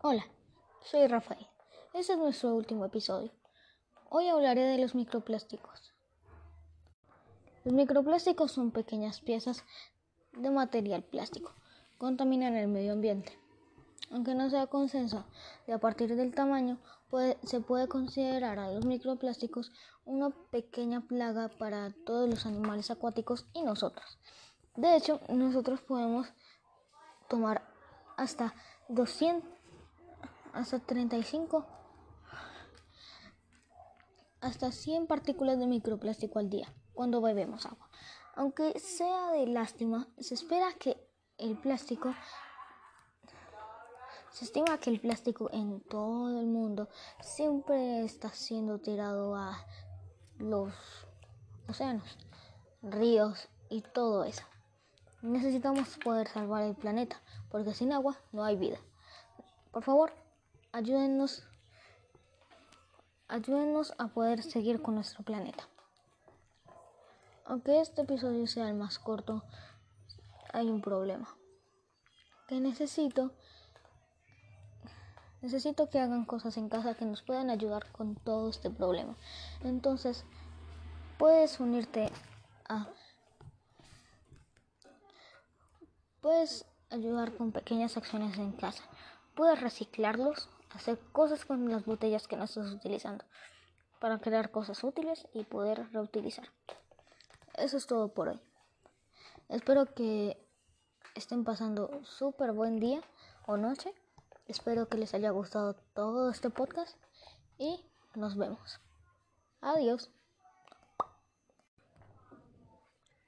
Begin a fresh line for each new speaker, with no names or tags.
Hola, soy Rafael. Este es nuestro último episodio. Hoy hablaré de los microplásticos. Los microplásticos son pequeñas piezas de material plástico. Contaminan el medio ambiente. Aunque no sea consenso de a partir del tamaño, se puede considerar a los microplásticos una pequeña plaga para todos los animales acuáticos y nosotros. De hecho, nosotros podemos tomar hasta 200, hasta 35, hasta 100 partículas de microplástico al día cuando bebemos agua. Aunque sea de lástima, se espera que el plástico se estima que el plástico en todo el mundo siempre está siendo tirado a los océanos, ríos y todo eso. Necesitamos poder salvar el planeta, porque sin agua no hay vida. Por favor, ayúdennos, ayúdennos a poder seguir con nuestro planeta. Aunque este episodio sea el más corto, hay un problema. Que necesito necesito que hagan cosas en casa que nos puedan ayudar con todo este problema. Entonces, puedes unirte a Puedes ayudar con pequeñas acciones en casa. Puedes reciclarlos, hacer cosas con las botellas que no estás utilizando para crear cosas útiles y poder reutilizar. Eso es todo por hoy. Espero que estén pasando súper buen día o noche. Espero que les haya gustado todo este podcast y nos vemos. Adiós.